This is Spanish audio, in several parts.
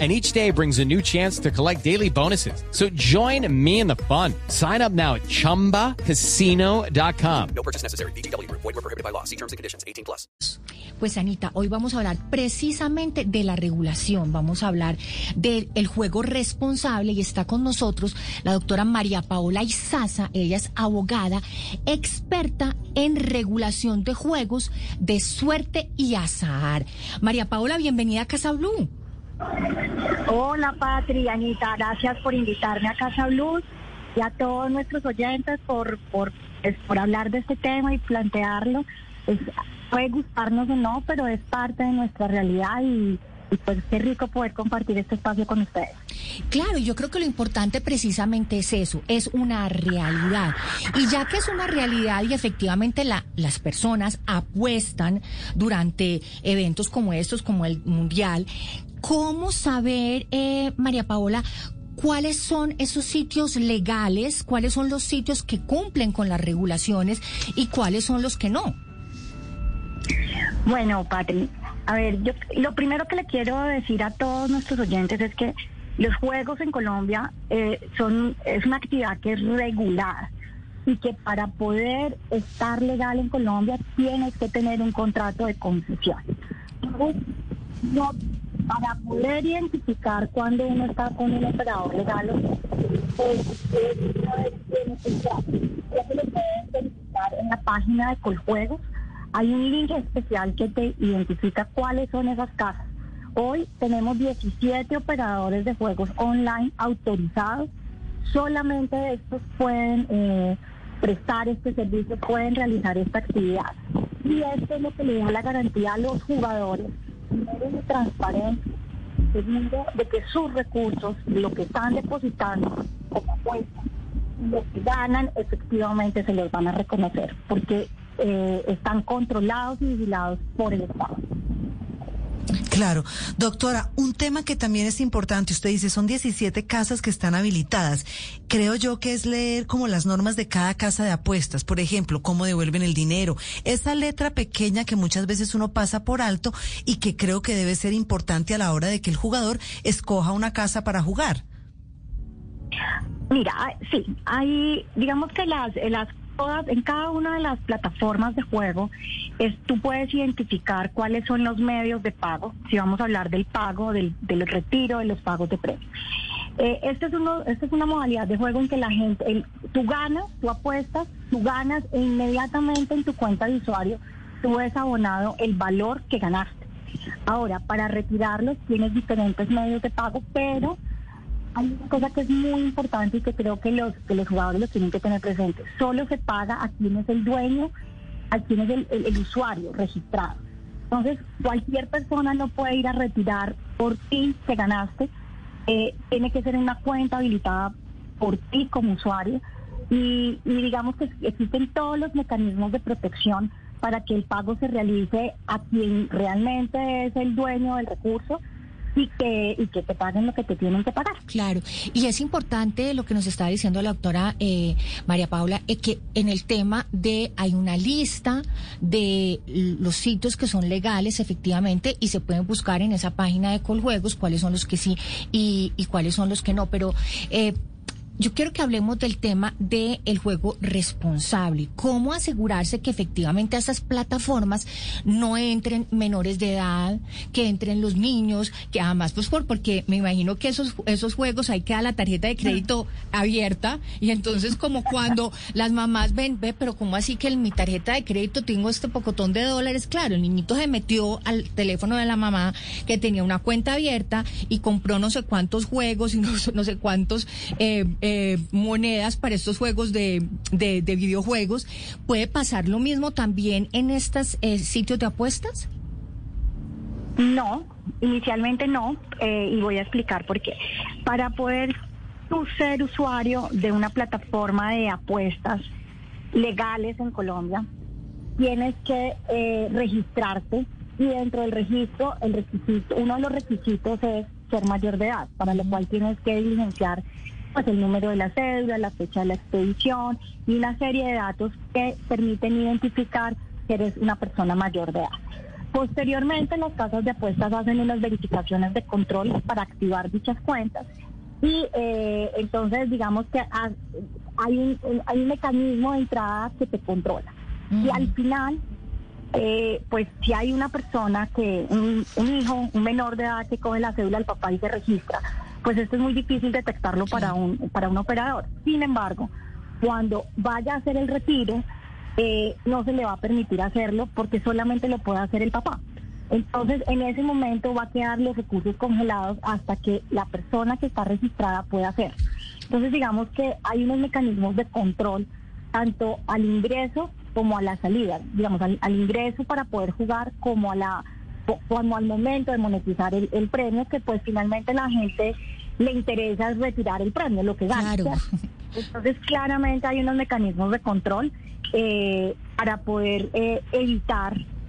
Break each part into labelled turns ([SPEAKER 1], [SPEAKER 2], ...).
[SPEAKER 1] and each day brings a new chance to collect daily bonuses. So join me in the fun. Sign up now at ChumbaCasino.com.
[SPEAKER 2] No purchase necessary. BGW. Void were prohibited by law. See terms and conditions. 18 plus.
[SPEAKER 3] Pues Anita, hoy vamos a hablar precisamente de la regulación. Vamos a hablar del juego responsable y está con nosotros la doctora María Paola Izaza. Ella es abogada, experta en regulación de juegos de suerte y azar. María Paola, bienvenida a Casa Blue.
[SPEAKER 4] Hola Patri, Anita, gracias por invitarme a Casa Blue y a todos nuestros oyentes por, por, pues, por hablar de este tema y plantearlo. Es, puede gustarnos o no, pero es parte de nuestra realidad y, y pues qué rico poder compartir este espacio con ustedes.
[SPEAKER 3] Claro, yo creo que lo importante precisamente es eso, es una realidad. Y ya que es una realidad y efectivamente la, las personas apuestan durante eventos como estos, como el Mundial, ¿cómo saber, eh, María Paola, cuáles son esos sitios legales, cuáles son los sitios que cumplen con las regulaciones y cuáles son los que no?
[SPEAKER 4] Bueno, Patri, a ver, yo lo primero que le quiero decir a todos nuestros oyentes es que los juegos en Colombia eh, son es una actividad que es regulada y que para poder estar legal en Colombia tienes que tener un contrato de concesión. no, para poder identificar cuando uno está con un operador legal, pues, lo pueden verificar en la página de Coljuegos. Hay un link especial que te identifica cuáles son esas casas. Hoy tenemos 17 operadores de juegos online autorizados. Solamente estos pueden eh, prestar este servicio, pueden realizar esta actividad. Y esto es lo que le da la garantía a los jugadores de transparencia, segundo, de que sus recursos, lo que están depositando como apuesta, lo que ganan, efectivamente se los van a reconocer, porque eh, están controlados y vigilados por el Estado.
[SPEAKER 5] Claro. Doctora, un tema que también es importante, usted dice, son 17 casas que están habilitadas. Creo yo que es leer como las normas de cada casa de apuestas, por ejemplo, cómo devuelven el dinero. Esa letra pequeña que muchas veces uno pasa por alto y que creo que debe ser importante a la hora de que el jugador escoja una casa para jugar.
[SPEAKER 4] Mira, sí, hay, digamos que las, las todas, en cada una de las plataformas de juego, es, tú puedes identificar cuáles son los medios de pago, si vamos a hablar del pago, del, del retiro, de los pagos de premio. Eh, este es uno, esta es una modalidad de juego en que la gente, el, tú ganas, tú apuestas, tú ganas e inmediatamente en tu cuenta de usuario tú ves abonado el valor que ganaste. Ahora, para retirarlos tienes diferentes medios de pago, pero hay una cosa que es muy importante y que creo que los, que los jugadores lo tienen que tener presente. Solo se paga a quien es el dueño, a quien es el, usuario registrado. Entonces, cualquier persona no puede ir a retirar por ti que ganaste. Eh, tiene que ser una cuenta habilitada por ti como usuario. Y, y digamos que existen todos los mecanismos de protección para que el pago se realice a quien realmente es el dueño del recurso y que, y que te paguen lo que te tienen que pagar.
[SPEAKER 3] Claro, y es importante lo que nos está diciendo la doctora eh, María Paula, es que en el tema de hay una lista de los sitios que son legales efectivamente y se pueden buscar en esa página de Coljuegos cuáles son los que sí y, y cuáles son los que no, pero... Eh, yo quiero que hablemos del tema del el juego responsable. ¿Cómo asegurarse que efectivamente a esas plataformas no entren menores de edad, que entren los niños, que además, pues por, porque me imagino que esos, esos juegos hay que dar la tarjeta de crédito abierta y entonces como cuando las mamás ven, ve, pero ¿cómo así que en mi tarjeta de crédito tengo este pocotón de dólares? Claro, el niñito se metió al teléfono de la mamá que tenía una cuenta abierta y compró no sé cuántos juegos y no, no sé cuántos... Eh, eh, monedas para estos juegos de, de, videojuegos. ¿Puede pasar lo mismo también en estos eh, sitios de apuestas?
[SPEAKER 4] No, inicialmente no, eh, y voy a explicar por qué. Para poder ser usuario de una plataforma de apuestas legales en Colombia, tienes que eh, registrarte y dentro del registro, el requisito, uno de los requisitos es ser mayor de edad, para lo cual tienes que diligenciar pues el número de la cédula, la fecha de la expedición y una serie de datos que permiten identificar que eres una persona mayor de edad. Posteriormente, las casas de apuestas hacen unas verificaciones de control para activar dichas cuentas y eh, entonces digamos que ha- hay un, hay un mecanismo de entrada que te controla. Y al final, eh, pues si hay una persona que, un, un hijo, un menor de edad que coge la cédula del papá y se registra, pues esto es muy difícil detectarlo para un, para un operador. Sin embargo, cuando vaya a hacer el retiro, eh, no se le va a permitir hacerlo porque solamente lo puede hacer el papá. Entonces, en ese momento va a quedar los recursos congelados hasta que la persona que está registrada pueda hacer. Entonces, digamos que hay unos mecanismos de control tanto al ingreso como a la salida, digamos, al, al ingreso para poder jugar como a la como al momento de monetizar el, el premio, que pues finalmente la gente le interesa es retirar el premio, lo que gana. Entonces, claramente hay unos mecanismos de control eh, para poder eh, evitar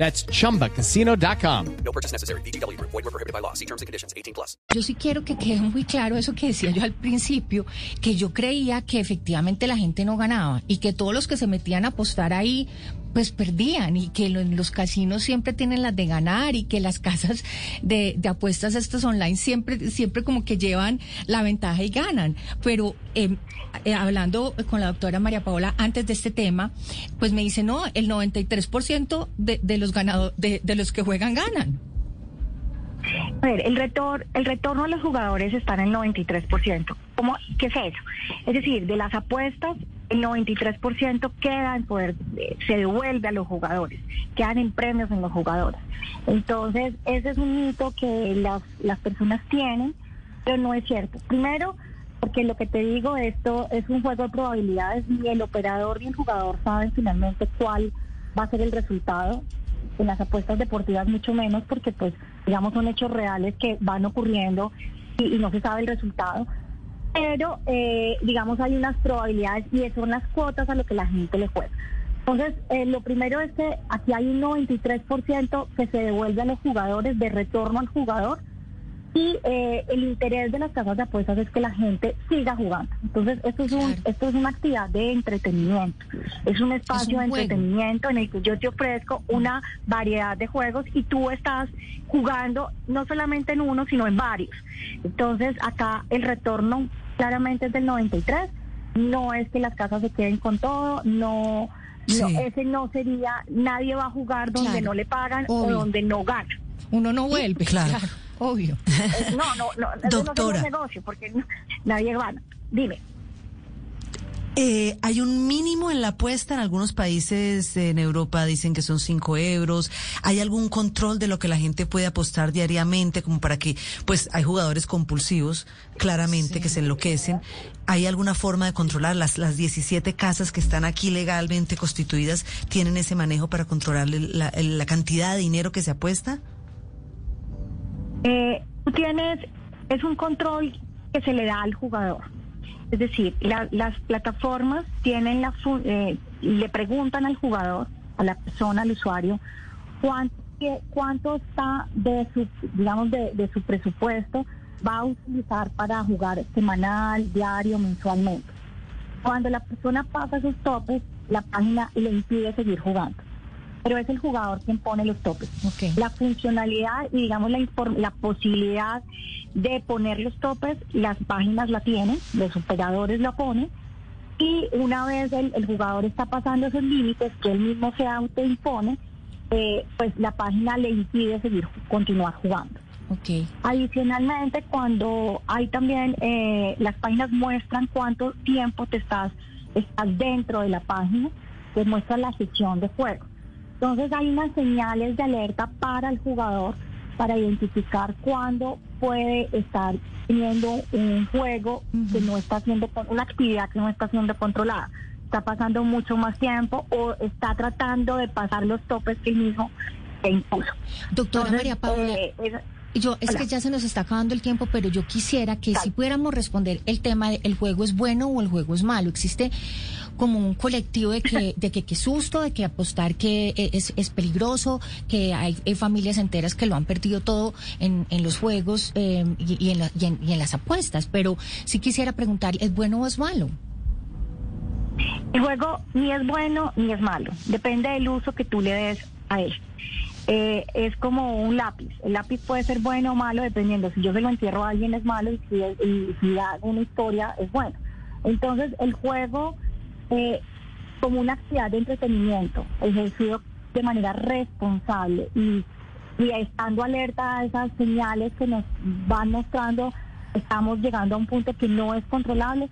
[SPEAKER 1] That's chumbacasino.com.
[SPEAKER 2] No purchase necessary. VGW Group. Void were prohibited by law. See terms and conditions. 18 plus.
[SPEAKER 3] yo sí quiero que quede muy claro eso que decía yo al principio, que yo creía que efectivamente la gente no ganaba y que todos los que se metían a apostar ahí pues perdían y que lo- los casinos siempre tienen las de ganar y que las casas de, de apuestas estas online siempre siempre como que llevan la ventaja y ganan. Pero eh, eh, hablando con la doctora María Paola antes de este tema, pues me dice, no, el 93% de, de los de, de los que juegan ganan.
[SPEAKER 4] A ver, el, retor, el retorno a los jugadores está en el 93%. ¿Cómo, ¿Qué es eso? Es decir, de las apuestas, el 93% queda en poder, eh, se devuelve a los jugadores, quedan en premios en los jugadores. Entonces, ese es un mito que las, las personas tienen, pero no es cierto. Primero, porque lo que te digo, esto es un juego de probabilidades, ni el operador ni el jugador saben finalmente cuál va a ser el resultado en las apuestas deportivas mucho menos porque pues digamos son hechos reales que van ocurriendo y, y no se sabe el resultado pero eh, digamos hay unas probabilidades y son las cuotas a lo que la gente le juega. Entonces eh, lo primero es que aquí hay un 93% que se devuelve a los jugadores de retorno al jugador y eh, el interés de las casas de apuestas es que la gente siga jugando. Entonces, esto es, un, esto es una actividad de entretenimiento. Es un espacio
[SPEAKER 3] un
[SPEAKER 4] de entretenimiento en el que yo te ofrezco una variedad de juegos y tú estás jugando no solamente en uno, sino en varios. Entonces, acá el retorno claramente es del 93. No es que las casas se queden con todo, no... No, ese no sería, nadie va a jugar donde
[SPEAKER 3] Claro.
[SPEAKER 4] no le pagan
[SPEAKER 3] Obvio.
[SPEAKER 4] o donde no gana.
[SPEAKER 3] Uno no vuelve,
[SPEAKER 5] Claro.
[SPEAKER 3] claro, obvio.
[SPEAKER 4] Eh, No, no, no, eso no
[SPEAKER 5] Doctora.
[SPEAKER 4] es un negocio porque nadie gana. Dime.
[SPEAKER 5] Eh, hay un mínimo en la apuesta en algunos países en Europa dicen que son 5 euros. ¿Hay algún control de lo que la gente puede apostar diariamente como para que, pues hay jugadores compulsivos, claramente, que se enloquecen? ¿Hay alguna forma de controlar las, las 17 casas que están aquí legalmente constituidas? ¿Tienen ese manejo para controlar la, la cantidad de dinero que se apuesta?
[SPEAKER 4] Eh, tú tienes, es un control que se le da al jugador. Es decir, la- las plataformas tienen la, eh, le preguntan al jugador, a la persona, al usuario, cuánto, cuánto está de su, digamos, de, de su presupuesto va a utilizar para jugar semanal, diario, mensualmente. Cuando la persona pasa esos topes, la página le impide seguir jugando. Pero es el jugador quien pone los topes. La funcionalidad y digamos la, la posibilidad de poner los topes, las páginas la tienen, los operadores la ponen. Y una vez el, el jugador está pasando esos límites que él mismo se autoimpone, eh, pues la página le impide seguir continuar jugando.
[SPEAKER 3] Ok.
[SPEAKER 4] Adicionalmente, cuando hay también, eh, las páginas muestran cuánto tiempo te estás, estás dentro de la página, te muestra la sesión de juego. Entonces hay unas señales de alerta para el jugador para identificar cuándo puede estar teniendo un juego que no está siendo, una actividad que no está siendo controlada. Está pasando mucho más tiempo o está tratando de pasar los topes que él mismo se impuso.
[SPEAKER 3] Doctora
[SPEAKER 4] Entonces,
[SPEAKER 3] María Paula.
[SPEAKER 4] eh, es-
[SPEAKER 3] Yo, es
[SPEAKER 4] Hola.
[SPEAKER 3] que ya se nos está acabando el tiempo, pero yo quisiera que si pudiéramos responder el tema de el juego es bueno o el juego es malo. Existe como un colectivo de que, de que qué susto, de que apostar que e- es, es peligroso, que hay, hay familias enteras que lo han perdido todo en, en los juegos eh, y, y en la- y en- y en las apuestas. Pero sí quisiera preguntar, ¿es bueno o es malo?
[SPEAKER 4] El juego ni es bueno ni es malo, depende del uso que tú le des a él. Eh, es como un lápiz, el lápiz puede ser bueno o malo dependiendo, si yo se lo entierro a alguien es malo y si, y si hago una historia es bueno. Entonces el juego eh, como una actividad de entretenimiento, ejercido de manera responsable y, y estando alerta a esas señales que nos van mostrando, estamos llegando a un punto que no es controlable,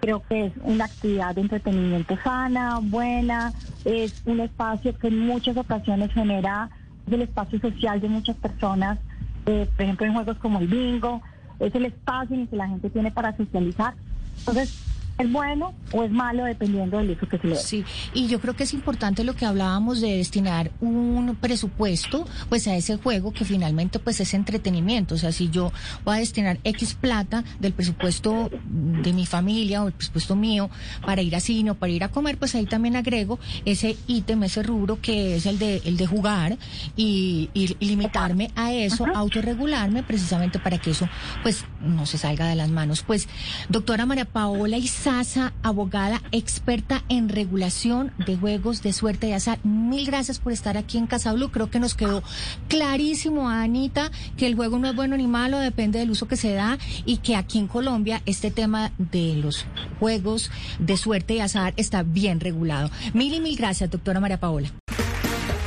[SPEAKER 4] creo que es una actividad de entretenimiento sana, buena, es un espacio que en muchas ocasiones genera el espacio social de muchas personas, eh, por ejemplo en juegos como el bingo, es el espacio en el que la gente tiene para socializar. Entonces, ¿es bueno o es malo dependiendo del uso que se le dé?
[SPEAKER 3] Sí, y yo creo que es importante lo que hablábamos de destinar un presupuesto pues a ese juego que finalmente pues es entretenimiento, o sea, si yo voy a destinar X plata del presupuesto de mi familia o el presupuesto mío para ir a cine o para ir a comer, pues ahí también agrego ese ítem, ese rubro que es el de el de jugar y, y- limitarme a eso, autorregularme precisamente para que eso pues no se salga de las manos. Pues doctora María Paola Izaza, abogada experta en regulación de juegos de suerte y azar, mil gracias por estar aquí en Casa Blue. Creo que nos quedó clarísimo, Anita, que el juego no es bueno ni malo, depende del uso que se da y que aquí en Colombia este tema de los juegos de suerte y azar está bien regulado. Mil y mil gracias, doctora María Paola.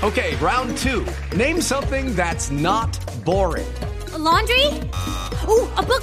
[SPEAKER 2] Okay, round two. Name something that's not boring.
[SPEAKER 6] A laundry? Ooh, a book